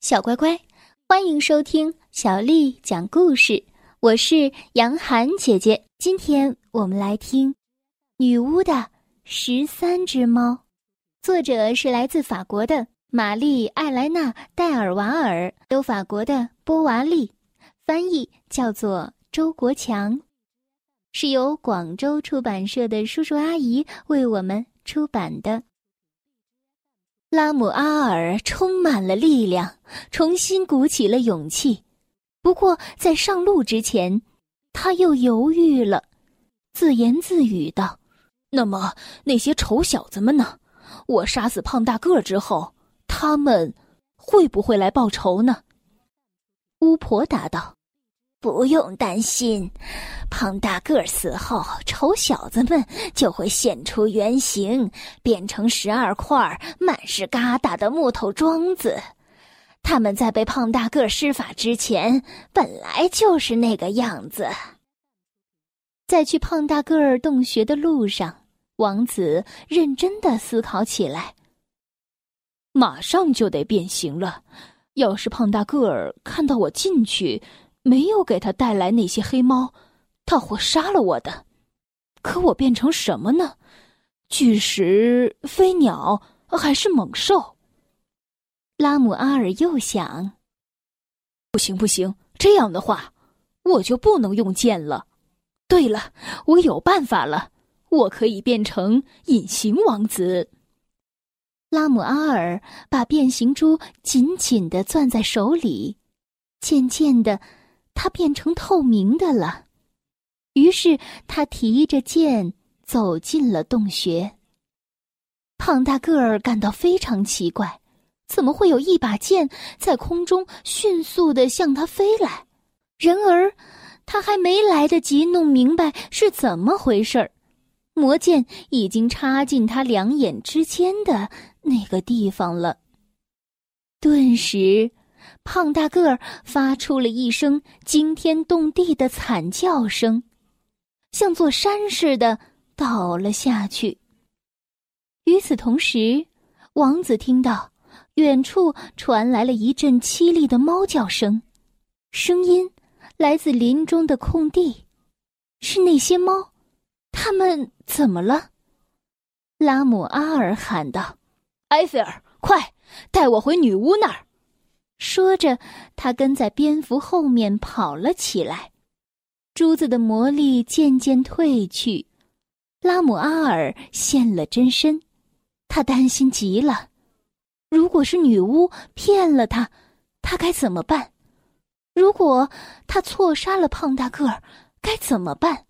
小乖乖，欢迎收听小丽讲故事。我是杨涵姐姐，今天我们来听《女巫的十三只猫》，作者是来自法国的玛丽·艾莱娜·戴尔瓦尔，有法国的波娃利，翻译叫做周国强，是由广州出版社的叔叔阿姨为我们出版的。拉姆阿尔充满了力量，重新鼓起了勇气。不过，在上路之前，他又犹豫了，自言自语道：“那么那些丑小子们呢？我杀死胖大个之后，他们会不会来报仇呢？”巫婆答道。不用担心，胖大个儿死后，丑小子们就会现出原形，变成十二块满是疙瘩的木头桩子。他们在被胖大个施法之前，本来就是那个样子。在去胖大个儿洞穴的路上，王子认真的思考起来。马上就得变形了，要是胖大个儿看到我进去。没有给他带来那些黑猫，他会杀了我的。可我变成什么呢？巨石、飞鸟还是猛兽？拉姆阿尔又想：不行不行，这样的话，我就不能用剑了。对了，我有办法了，我可以变成隐形王子。拉姆阿尔把变形珠紧紧的攥在手里，渐渐的。他变成透明的了，于是他提着剑走进了洞穴。胖大个儿感到非常奇怪，怎么会有一把剑在空中迅速的向他飞来？然而，他还没来得及弄明白是怎么回事儿，魔剑已经插进他两眼之间的那个地方了。顿时。胖大个儿发出了一声惊天动地的惨叫声，像座山似的倒了下去。与此同时，王子听到远处传来了一阵凄厉的猫叫声，声音来自林中的空地。是那些猫，它们怎么了？拉姆阿尔喊道：“埃菲尔，快带我回女巫那儿！”说着，他跟在蝙蝠后面跑了起来。珠子的魔力渐渐褪去，拉姆阿尔现了真身。他担心极了：如果是女巫骗了他，他该怎么办？如果他错杀了胖大个儿，该怎么办？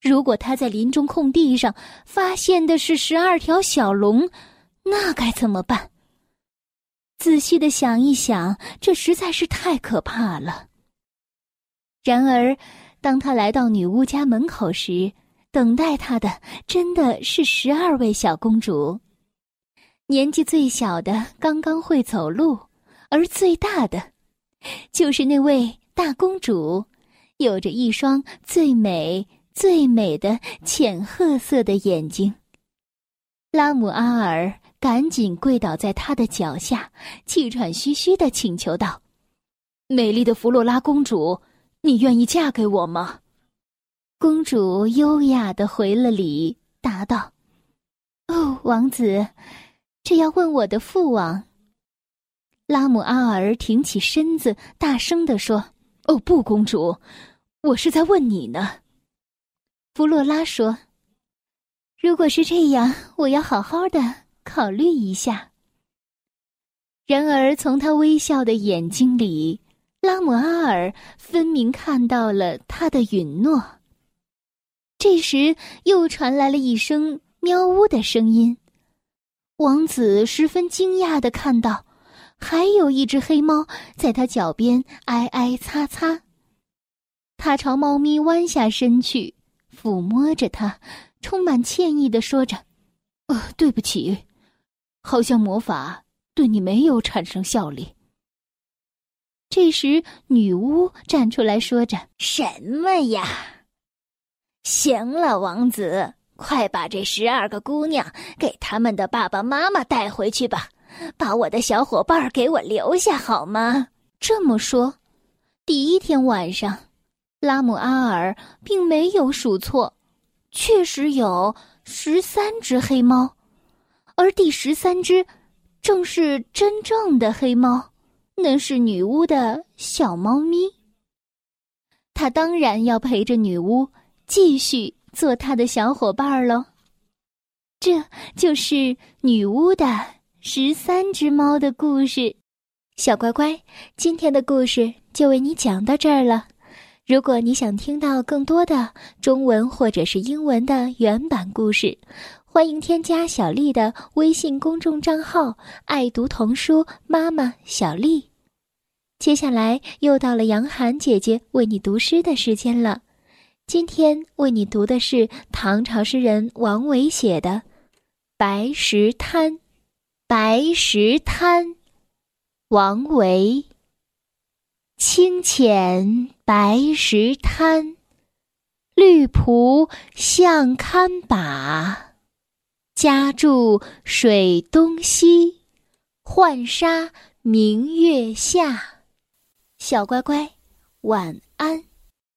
如果他在林中空地上发现的是十二条小龙，那该怎么办？仔细的想一想，这实在是太可怕了。然而，当他来到女巫家门口时，等待他的真的是十二位小公主。年纪最小的刚刚会走路，而最大的，就是那位大公主，有着一双最美最美的浅褐色的眼睛。拉姆阿尔。赶紧跪倒在他的脚下，气喘吁吁的请求道：“美丽的弗洛拉公主，你愿意嫁给我吗？”公主优雅的回了礼，答道：“哦，王子，这要问我的父王。”拉姆阿尔挺起身子，大声的说：“哦，不，公主，我是在问你呢。”弗洛拉说：“如果是这样，我要好好的。”考虑一下。然而，从他微笑的眼睛里，拉姆阿尔分明看到了他的允诺。这时，又传来了一声喵呜的声音。王子十分惊讶的看到，还有一只黑猫在他脚边挨挨擦擦。他朝猫咪弯下身去，抚摸着它，充满歉意的说着：“呃，对不起。”好像魔法对你没有产生效力。这时，女巫站出来说着：“什么呀？行了，王子，快把这十二个姑娘给他们的爸爸妈妈带回去吧。把我的小伙伴给我留下好吗？这么说，第一天晚上，拉姆阿尔并没有数错，确实有十三只黑猫，而第十三只正是真正的黑猫，那是女巫的小猫咪。他当然要陪着女巫继续做他的小伙伴儿喽。这就是女巫的十三只猫的故事。小乖乖，今天的故事就为你讲到这儿了。如果你想听到更多的中文或者是英文的原版故事，欢迎添加小丽的微信公众账号“爱读童书妈妈小丽”。接下来又到了杨涵姐姐为你读诗的时间了。今天为你读的是唐朝诗人王维写的《白石滩》。白石滩。王维。清浅白石滩，绿蒲向堪把。家住水东西，浣纱明月下。小乖乖，晚安。